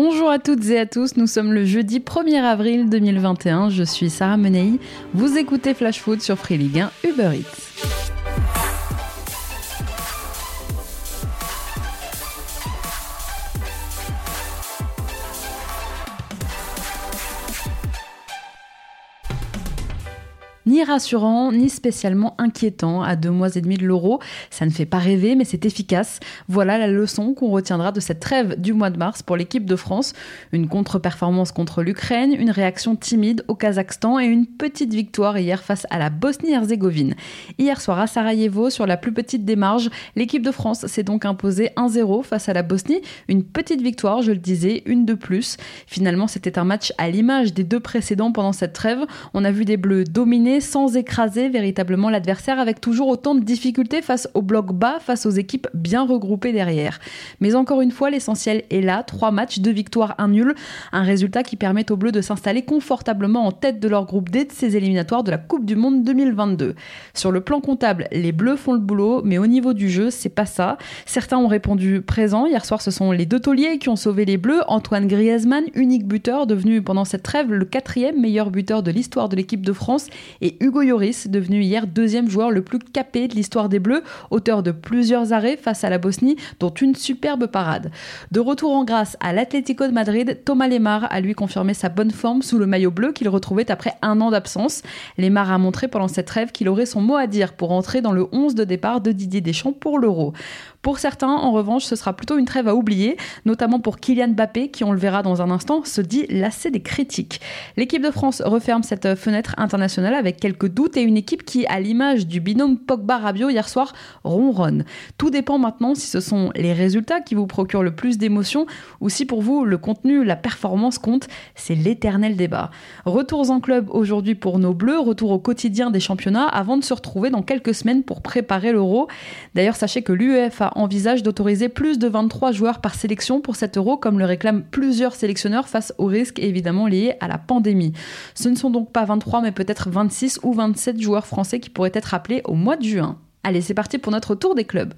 Bonjour à toutes et à tous, nous sommes le jeudi 1er avril 2021, je suis Sarah Menei, vous écoutez Flash Food sur Free Ligue 1 Uber Eats. Ni rassurant, ni spécialement inquiétant à deux mois et demi de l'euro. Ça ne fait pas rêver, mais c'est efficace. Voilà la leçon qu'on retiendra de cette trêve du mois de mars pour l'équipe de France. Une contre-performance contre l'Ukraine, une réaction timide au Kazakhstan et une petite victoire hier face à la Bosnie-Herzégovine. Hier soir à Sarajevo, sur la plus petite des marges, l'équipe de France s'est donc imposée 1-0 face à la Bosnie. Une petite victoire, je le disais, une de plus. Finalement, c'était un match à l'image des deux précédents pendant cette trêve. On a vu des Bleus dominer sans écraser véritablement l'adversaire avec toujours autant de difficultés face au bloc bas, face aux équipes bien regroupées derrière. Mais encore une fois, l'essentiel est là, trois matchs, deux victoires, un nul, un résultat qui permet aux Bleus de s'installer confortablement en tête de leur groupe D de ces éliminatoires de la Coupe du Monde 2022. Sur le plan comptable, les Bleus font le boulot, mais au niveau du jeu, c'est pas ça. Certains ont répondu présent. Hier soir, ce sont les deux tauliers qui ont sauvé les Bleus. Antoine Griezmann, unique buteur, devenu pendant cette trêve le quatrième meilleur buteur de l'histoire de l'équipe de France, et Hugo Lloris, devenu hier deuxième joueur le plus capé de l'histoire des Bleus, auteur de plusieurs arrêts face à la Bosnie, dont une superbe parade. De retour en grâce à l'Atlético de Madrid, Thomas Lemar a lui confirmé sa bonne forme sous le maillot bleu qu'il retrouvait après un an d'absence. Lemar a montré pendant cette trêve qu'il aurait son mot à dire pour entrer dans le 11 de départ de Didier Deschamps pour l'Euro. Pour certains, en revanche, ce sera plutôt une trêve à oublier, notamment pour Kylian Mbappé, qui, on le verra dans un instant, se dit lassé des critiques. L'équipe de France referme cette fenêtre internationale avec quelques doutes et une équipe qui, à l'image du binôme Pogba-Rabiot hier soir, ronronne. Tout dépend maintenant si ce sont les résultats qui vous procurent le plus d'émotions ou si pour vous le contenu, la performance compte. C'est l'éternel débat. Retours en club aujourd'hui pour nos Bleus, retour au quotidien des championnats avant de se retrouver dans quelques semaines pour préparer l'Euro. D'ailleurs, sachez que l'UEFA envisage d'autoriser plus de 23 joueurs par sélection pour cet euro, comme le réclament plusieurs sélectionneurs face aux risques évidemment liés à la pandémie. Ce ne sont donc pas 23, mais peut-être 26 ou 27 joueurs français qui pourraient être appelés au mois de juin. Allez, c'est parti pour notre tour des clubs.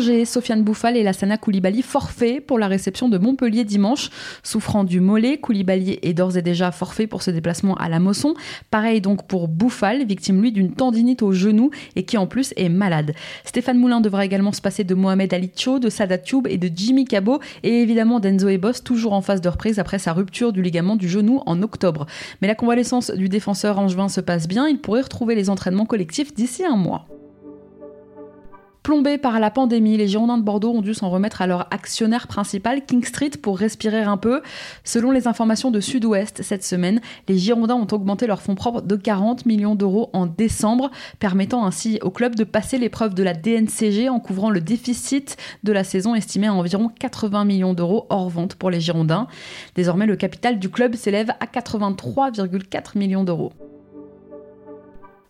À Angers, Sofiane Bouffal et Lassana Koulibaly forfait pour la réception de Montpellier dimanche. Souffrant du mollet, Koulibaly est d'ores et déjà forfait pour ce déplacement à la Mosson. Pareil donc pour Bouffal, victime lui d'une tendinite au genou et qui en plus est malade. Stéphane Moulin devra également se passer de Mohamed Ali Cho, de Sadat Tube et de Jimmy Cabot et évidemment d'Enzo Ebos toujours en phase de reprise après sa rupture du ligament du genou en octobre. Mais la convalescence du défenseur angevin se passe bien, il pourrait retrouver les entraînements collectifs d'ici un mois. Plombés par la pandémie, les Girondins de Bordeaux ont dû s'en remettre à leur actionnaire principal, King Street, pour respirer un peu. Selon les informations de Sud-Ouest cette semaine, les Girondins ont augmenté leurs fonds propres de 40 millions d'euros en décembre, permettant ainsi au club de passer l'épreuve de la DNCG en couvrant le déficit de la saison estimé à environ 80 millions d'euros hors vente pour les Girondins. Désormais, le capital du club s'élève à 83,4 millions d'euros.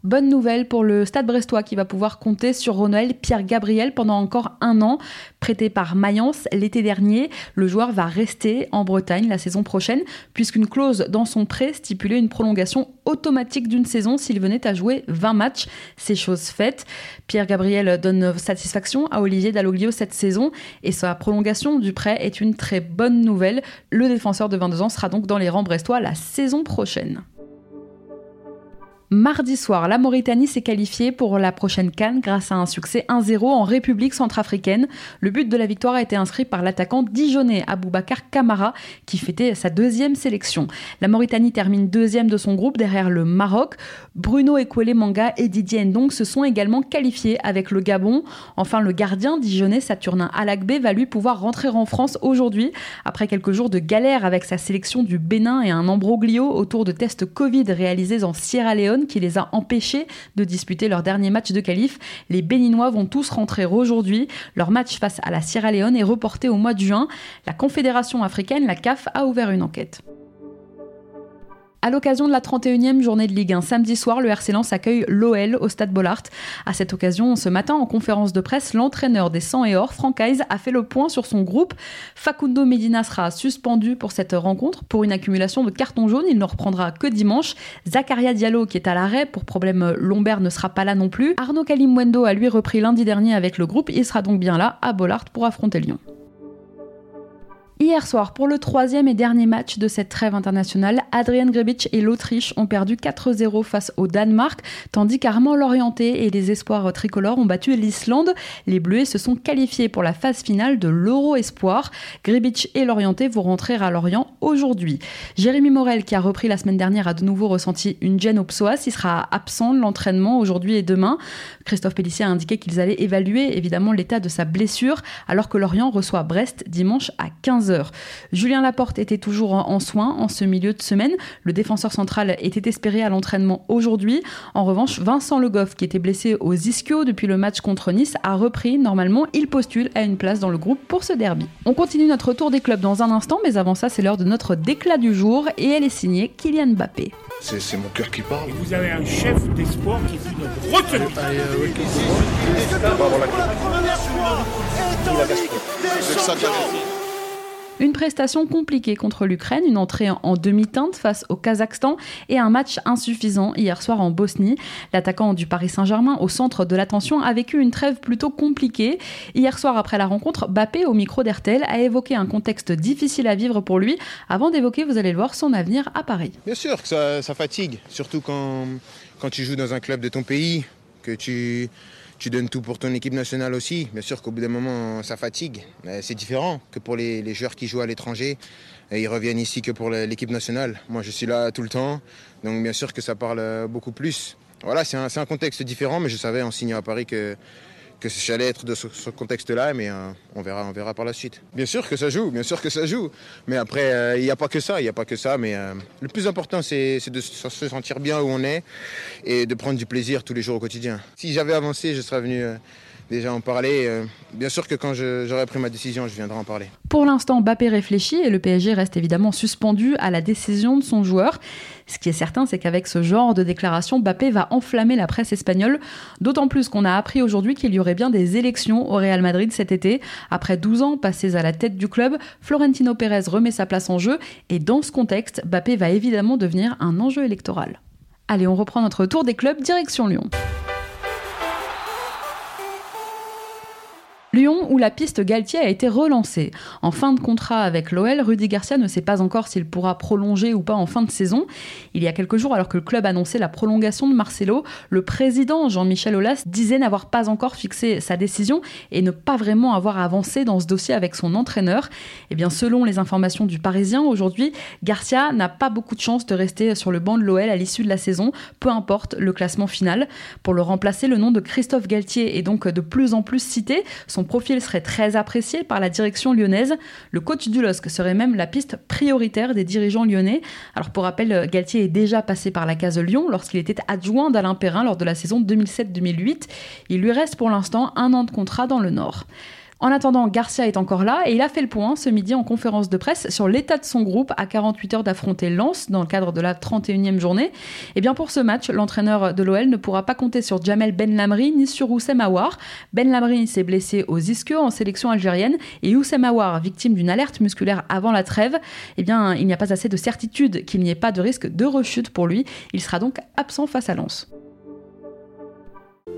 Bonne nouvelle pour le Stade brestois qui va pouvoir compter sur Ronald Pierre Gabriel pendant encore un an. Prêté par Mayence l'été dernier, le joueur va rester en Bretagne la saison prochaine puisqu'une clause dans son prêt stipulait une prolongation automatique d'une saison s'il venait à jouer 20 matchs. C'est chose faite. Pierre Gabriel donne satisfaction à Olivier Dalloglio cette saison et sa prolongation du prêt est une très bonne nouvelle. Le défenseur de 22 ans sera donc dans les rangs brestois la saison prochaine. Mardi soir, la Mauritanie s'est qualifiée pour la prochaine Cannes grâce à un succès 1-0 en République centrafricaine. Le but de la victoire a été inscrit par l'attaquant dijonnais Aboubacar Kamara qui fêtait sa deuxième sélection. La Mauritanie termine deuxième de son groupe derrière le Maroc. Bruno Ekwele Manga et Didier Ndong se sont également qualifiés avec le Gabon. Enfin, le gardien dijonnais Saturnin Alagbe va lui pouvoir rentrer en France aujourd'hui après quelques jours de galère avec sa sélection du Bénin et un embroglio autour de tests Covid réalisés en Sierra Leone qui les a empêchés de disputer leur dernier match de qualif. Les Béninois vont tous rentrer aujourd'hui. Leur match face à la Sierra Leone est reporté au mois de juin. La Confédération africaine, la CAF, a ouvert une enquête. À l'occasion de la 31e journée de Ligue 1, samedi soir, le RC Lens accueille l'OL au Stade Bollard. À cette occasion, ce matin, en conférence de presse, l'entraîneur des 100 et or, Franck Hayes, a fait le point sur son groupe. Facundo Medina sera suspendu pour cette rencontre pour une accumulation de cartons jaunes. Il ne reprendra que dimanche. Zakaria Diallo, qui est à l'arrêt pour problème lombaire, ne sera pas là non plus. Arnaud Kalimwendo a lui repris lundi dernier avec le groupe. Il sera donc bien là à Bollard pour affronter Lyon. Hier soir, pour le troisième et dernier match de cette trêve internationale, Adrian Grebic et l'Autriche ont perdu 4-0 face au Danemark, tandis qu'Armand Lorienté et les espoirs tricolores ont battu l'Islande. Les Bleus se sont qualifiés pour la phase finale de l'Euro Espoir. Grebic et Lorienté vont rentrer à Lorient aujourd'hui. Jérémy Morel, qui a repris la semaine dernière, a de nouveau ressenti une gêne au psoas. Il sera absent de l'entraînement aujourd'hui et demain. Christophe Pellissier a indiqué qu'ils allaient évaluer évidemment l'état de sa blessure, alors que Lorient reçoit Brest dimanche à 15h. Julien Laporte était toujours en soins en ce milieu de semaine. Le défenseur central était espéré à l'entraînement aujourd'hui. En revanche, Vincent Le Goff, qui était blessé aux ischios depuis le match contre Nice, a repris. Normalement, il postule à une place dans le groupe pour ce derby. On continue notre tour des clubs dans un instant, mais avant ça, c'est l'heure de notre déclat du jour et elle est signée Kylian Mbappé. C'est mon cœur qui parle. vous avez un chef d'espoir qui retenue. Une prestation compliquée contre l'Ukraine, une entrée en demi-teinte face au Kazakhstan et un match insuffisant hier soir en Bosnie. L'attaquant du Paris Saint-Germain, au centre de l'attention, a vécu une trêve plutôt compliquée. Hier soir, après la rencontre, Bappé, au micro d'Hertel, a évoqué un contexte difficile à vivre pour lui avant d'évoquer, vous allez le voir, son avenir à Paris. Bien sûr que ça, ça fatigue, surtout quand, quand tu joues dans un club de ton pays, que tu tu donnes tout pour ton équipe nationale aussi. Bien sûr qu'au bout d'un moment, ça fatigue. C'est différent que pour les, joueurs qui jouent à l'étranger. Ils reviennent ici que pour l'équipe nationale. Moi, je suis là tout le temps. Donc, bien sûr que ça parle beaucoup plus. Voilà, c'est un, un, contexte différent, mais je savais en signant à Paris que que j'allais être de ce, contexte-là, mais euh, on, verra, on verra par la suite. Bien sûr que ça joue, bien sûr que ça joue. Mais après, euh, il n'y a pas que ça, il n'y a pas que ça. Mais euh, le plus important, c'est de se sentir bien où on est et de prendre du plaisir tous les jours au quotidien. Si j'avais avancé, je serais venu déjà en parler. Euh, bien sûr que quand j'aurai pris ma décision, je viendrai en parler. Pour l'instant, Bappé réfléchit et le PSG reste évidemment suspendu à la décision de son joueur. Ce qui est certain, c'est qu'avec ce genre de déclaration, Bappé va enflammer la presse espagnole, d'autant plus qu'on a appris aujourd'hui qu'il y aurait bien des élections au Real Madrid cet été. Après 12 ans passés à la tête du club, Florentino Pérez remet sa place en jeu et dans ce contexte, Bappé va évidemment devenir un enjeu électoral. Allez, on reprend notre tour des clubs direction Lyon. Lyon, où la piste Galtier a été relancée. En fin de contrat avec l'OL, Rudy Garcia ne sait pas encore s'il pourra prolonger ou pas en fin de saison. Il y a quelques jours, alors que le club annonçait la prolongation de Marcelo, le président Jean-Michel Aulas disait n'avoir pas encore fixé sa décision et ne pas vraiment avoir avancé dans ce dossier avec son entraîneur. Eh bien, selon les informations du Parisien, aujourd'hui, Garcia n'a pas beaucoup de chance de rester sur le banc de l'OL à l'issue de la saison, peu importe le classement final. Pour le remplacer, le nom de Christophe Galtier est donc de plus en plus cité. Profil serait très apprécié par la direction lyonnaise. Le coach du LOSC serait même la piste prioritaire des dirigeants lyonnais. Alors pour rappel, Galtier est déjà passé par la case Lyon lorsqu'il était adjoint d'Alain Perrin lors de la saison 2007-2008. Il lui reste pour l'instant un an de contrat dans le Nord. En attendant, Garcia est encore là et il a fait le point ce midi en conférence de presse sur l'état de son groupe à 48 heures d'affronter Lens dans le cadre de la 31e journée. Et eh bien pour ce match, l'entraîneur de l'OL ne pourra pas compter sur Jamel Ben Lamri ni sur Oussem Aouar. Ben Lamri s'est blessé aux ischios en sélection algérienne et Oussem Aouar, victime d'une alerte musculaire avant la trêve, eh bien il n'y a pas assez de certitude qu'il n'y ait pas de risque de rechute pour lui. Il sera donc absent face à Lens.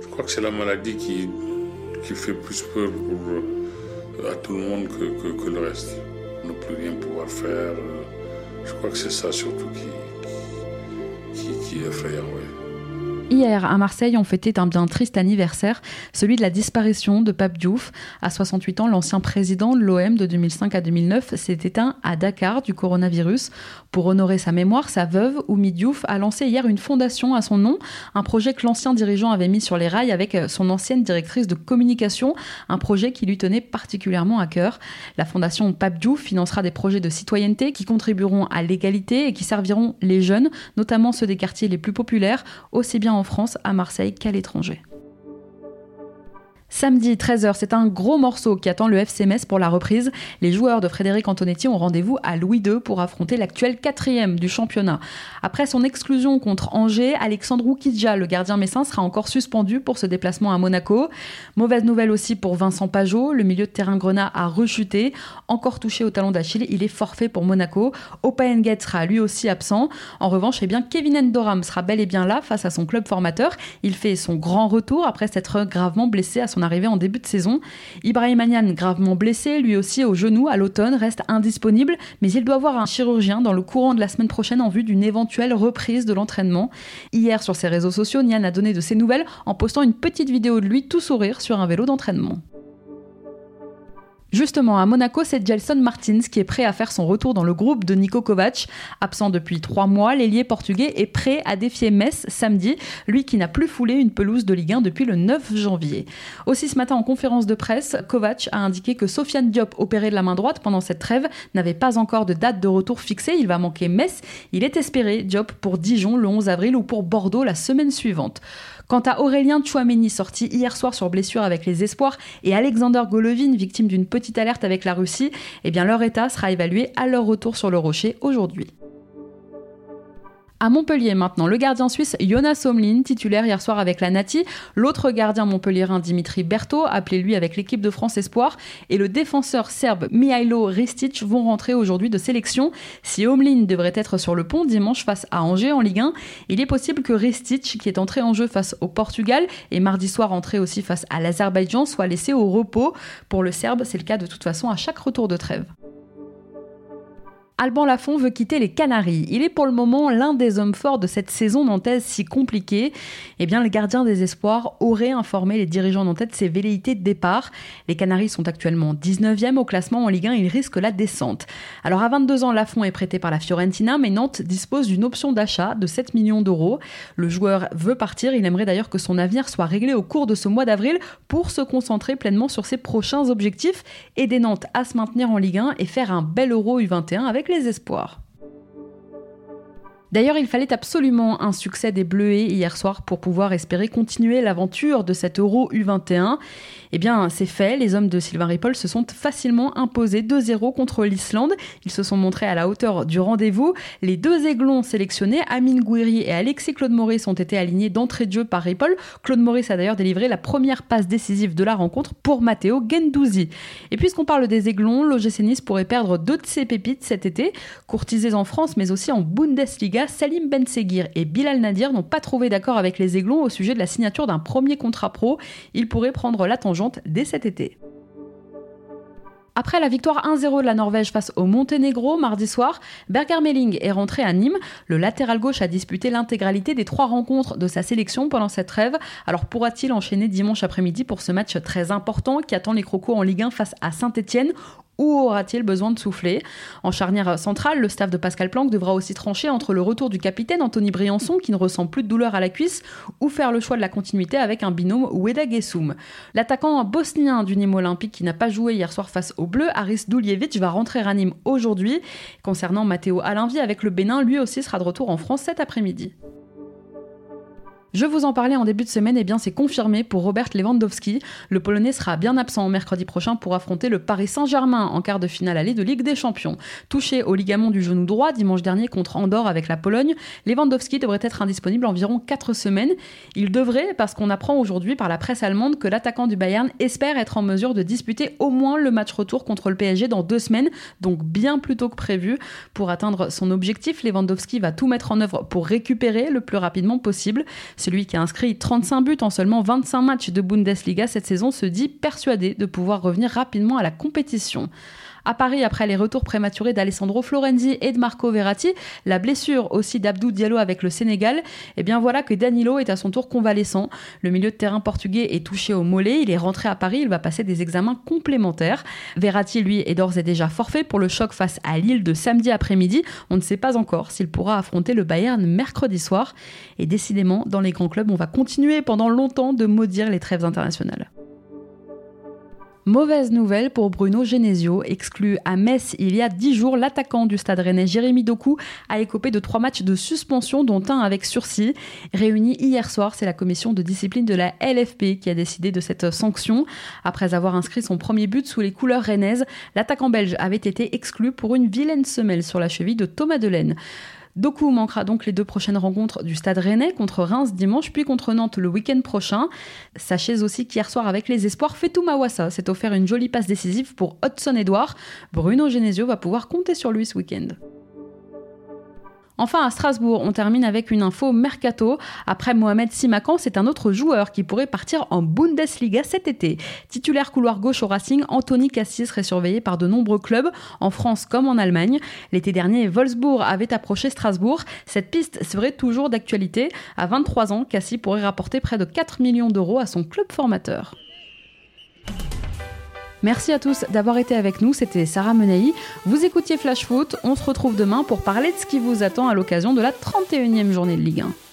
Je crois que c'est la maladie qui qui fait plus peur pour, à tout le monde que, que, le reste. Ne plus rien pouvoir faire. Euh, je crois que c'est ça surtout qui, qui, qui est effrayant. Hier, à Marseille, on fêtait un bien triste anniversaire, celui de la disparition de Pape Diouf. À 68 ans, l'ancien président de l'OM de 2005 à 2009 s'est éteint à Dakar du coronavirus. Pour honorer sa mémoire, sa veuve, Oumi Diouf, a lancé hier une fondation à son nom, un projet que l'ancien dirigeant avait mis sur les rails avec son ancienne directrice de communication, un projet qui lui tenait particulièrement à cœur. La fondation Pape Diouf financera des projets de citoyenneté qui contribueront à l'égalité et qui serviront les jeunes, notamment ceux des quartiers les plus populaires, aussi bien en France, à Marseille qu'à l'étranger. Samedi 13h, c'est un gros morceau qui attend le FC Metz pour la reprise. Les joueurs de Frédéric Antonetti ont rendez-vous à Louis II pour affronter l'actuel quatrième du championnat. Après son exclusion contre Angers, Alexandre Oukidja, le gardien messin, sera encore suspendu pour ce déplacement à Monaco. Mauvaise nouvelle aussi pour Vincent Pajot, le milieu de terrain grenat a rechuté. Encore touché au talon d'Achille, il est forfait pour Monaco. Opa sera lui aussi absent. En revanche, eh Kevin Endoram sera bel et bien là face à son club formateur. Il fait son grand retour après s'être gravement blessé à son arrivé en début de saison. Ibrahim Agnan, gravement blessé, lui aussi au genou à l'automne, reste indisponible, mais il doit voir un chirurgien dans le courant de la semaine prochaine en vue d'une éventuelle reprise de l'entraînement. Hier, sur ses réseaux sociaux, Nian a donné de ses nouvelles en postant une petite vidéo de lui tout sourire sur un vélo d'entraînement. Justement, à Monaco, c'est Gelson Martins qui est prêt à faire son retour dans le groupe de Nico Kovac. Absent depuis trois mois, l'ailier portugais est prêt à défier Metz samedi, lui qui n'a plus foulé une pelouse de Ligue 1 depuis le 9 janvier. Aussi ce matin en conférence de presse, Kovac a indiqué que Sofiane Diop, opéré de la main droite pendant cette trêve, n'avait pas encore de date de retour fixée. Il va manquer Metz. Il est espéré, Diop, pour Dijon le 11 avril ou pour Bordeaux la semaine suivante. Quant à Aurélien Chouameni, sorti hier soir sur blessure avec les espoirs, et Alexander Golovin, victime d'une petite alerte avec la Russie, eh bien leur état sera évalué à leur retour sur le rocher aujourd'hui. À Montpellier maintenant, le gardien suisse Jonas Omlin, titulaire hier soir avec la Nati, l'autre gardien montpelliérain Dimitri Berto, appelé lui avec l'équipe de France Espoir, et le défenseur serbe Mihailo Ristic vont rentrer aujourd'hui de sélection. Si Omlin devrait être sur le pont dimanche face à Angers en Ligue 1, il est possible que Ristic, qui est entré en jeu face au Portugal et mardi soir entré aussi face à l'Azerbaïdjan, soit laissé au repos. Pour le Serbe, c'est le cas de toute façon à chaque retour de trêve. Alban Lafont veut quitter les Canaries. Il est pour le moment l'un des hommes forts de cette saison nantaise si compliquée. Eh bien, le gardien des espoirs aurait informé les dirigeants nantais de ses velléités de départ. Les Canaries sont actuellement 19e au classement en Ligue 1, ils risquent la descente. Alors à 22 ans, Lafont est prêté par la Fiorentina, mais Nantes dispose d'une option d'achat de 7 millions d'euros. Le joueur veut partir, il aimerait d'ailleurs que son avenir soit réglé au cours de ce mois d'avril pour se concentrer pleinement sur ses prochains objectifs, aider Nantes à se maintenir en Ligue 1 et faire un bel Euro U21 avec les espoirs. D'ailleurs, il fallait absolument un succès des Bleuets hier soir pour pouvoir espérer continuer l'aventure de cet Euro U21. Eh bien, c'est fait, les hommes de Sylvain Ripoll se sont facilement imposés 2-0 contre l'Islande. Ils se sont montrés à la hauteur du rendez-vous. Les deux aiglons sélectionnés, Amine Gouiri et Alexis Claude Maurice, ont été alignés d'entrée de jeu par Ripoll. Claude Maurice a d'ailleurs délivré la première passe décisive de la rencontre pour Matteo Gendouzi. Et puisqu'on parle des aiglons, l'OGC Nice pourrait perdre deux de ses pépites cet été, courtisés en France mais aussi en Bundesliga Salim Ben Seguir et Bilal Nadir n'ont pas trouvé d'accord avec les Aiglons au sujet de la signature d'un premier contrat pro. Ils pourraient prendre la tangente dès cet été. Après la victoire 1-0 de la Norvège face au Monténégro mardi soir, Berger Melling est rentré à Nîmes. Le latéral gauche a disputé l'intégralité des trois rencontres de sa sélection pendant cette trêve. Alors pourra-t-il enchaîner dimanche après-midi pour ce match très important qui attend les Crocos en Ligue 1 face à Saint-Etienne ou aura-t-il besoin de souffler? En charnière centrale, le staff de Pascal Planck devra aussi trancher entre le retour du capitaine Anthony Briançon, qui ne ressent plus de douleur à la cuisse, ou faire le choix de la continuité avec un binôme Weda Gessoum. L'attaquant bosnien du Nîmes Olympique, qui n'a pas joué hier soir face aux Bleus, Aris Duljevic, va rentrer à Nîmes aujourd'hui. Concernant Matteo Alinvi avec le Bénin, lui aussi sera de retour en France cet après-midi. Je vous en parlais en début de semaine, et eh bien c'est confirmé pour Robert Lewandowski. Le Polonais sera bien absent mercredi prochain pour affronter le Paris Saint-Germain en quart de finale allée de Ligue des Champions. Touché au ligament du genou droit dimanche dernier contre Andorre avec la Pologne, Lewandowski devrait être indisponible environ 4 semaines. Il devrait, parce qu'on apprend aujourd'hui par la presse allemande que l'attaquant du Bayern espère être en mesure de disputer au moins le match retour contre le PSG dans deux semaines, donc bien plus tôt que prévu. Pour atteindre son objectif, Lewandowski va tout mettre en œuvre pour récupérer le plus rapidement possible. Celui qui a inscrit 35 buts en seulement 25 matchs de Bundesliga cette saison se dit persuadé de pouvoir revenir rapidement à la compétition. À Paris, après les retours prématurés d'Alessandro Florenzi et de Marco Verratti, la blessure aussi d'Abdou Diallo avec le Sénégal, eh bien voilà que Danilo est à son tour convalescent. Le milieu de terrain portugais est touché au mollet, il est rentré à Paris, il va passer des examens complémentaires. Verratti, lui, est d'ores et déjà forfait pour le choc face à Lille de samedi après-midi. On ne sait pas encore s'il pourra affronter le Bayern mercredi soir. Et décidément, dans les grands clubs, on va continuer pendant longtemps de maudire les trêves internationales. Mauvaise nouvelle pour Bruno Genesio, exclu à Metz il y a dix jours, l'attaquant du stade rennais Jérémy Doku a écopé de trois matchs de suspension, dont un avec sursis. Réuni hier soir, c'est la commission de discipline de la LFP qui a décidé de cette sanction. Après avoir inscrit son premier but sous les couleurs rennaises, l'attaquant belge avait été exclu pour une vilaine semelle sur la cheville de Thomas Delaine. Doku manquera donc les deux prochaines rencontres du Stade Rennais contre Reims dimanche puis contre Nantes le week-end prochain. Sachez aussi qu'hier soir avec les espoirs, Fetou Mawassa s'est offert une jolie passe décisive pour Hudson Edouard. Bruno Genesio va pouvoir compter sur lui ce week-end. Enfin, à Strasbourg, on termine avec une info mercato. Après Mohamed Simakan, c'est un autre joueur qui pourrait partir en Bundesliga cet été. Titulaire couloir gauche au Racing, Anthony Cassis serait surveillé par de nombreux clubs, en France comme en Allemagne. L'été dernier, Wolfsburg avait approché Strasbourg. Cette piste serait toujours d'actualité. À 23 ans, Cassis pourrait rapporter près de 4 millions d'euros à son club formateur. Merci à tous d'avoir été avec nous, c'était Sarah Menei. Vous écoutiez Flash Foot, on se retrouve demain pour parler de ce qui vous attend à l'occasion de la 31e journée de Ligue 1.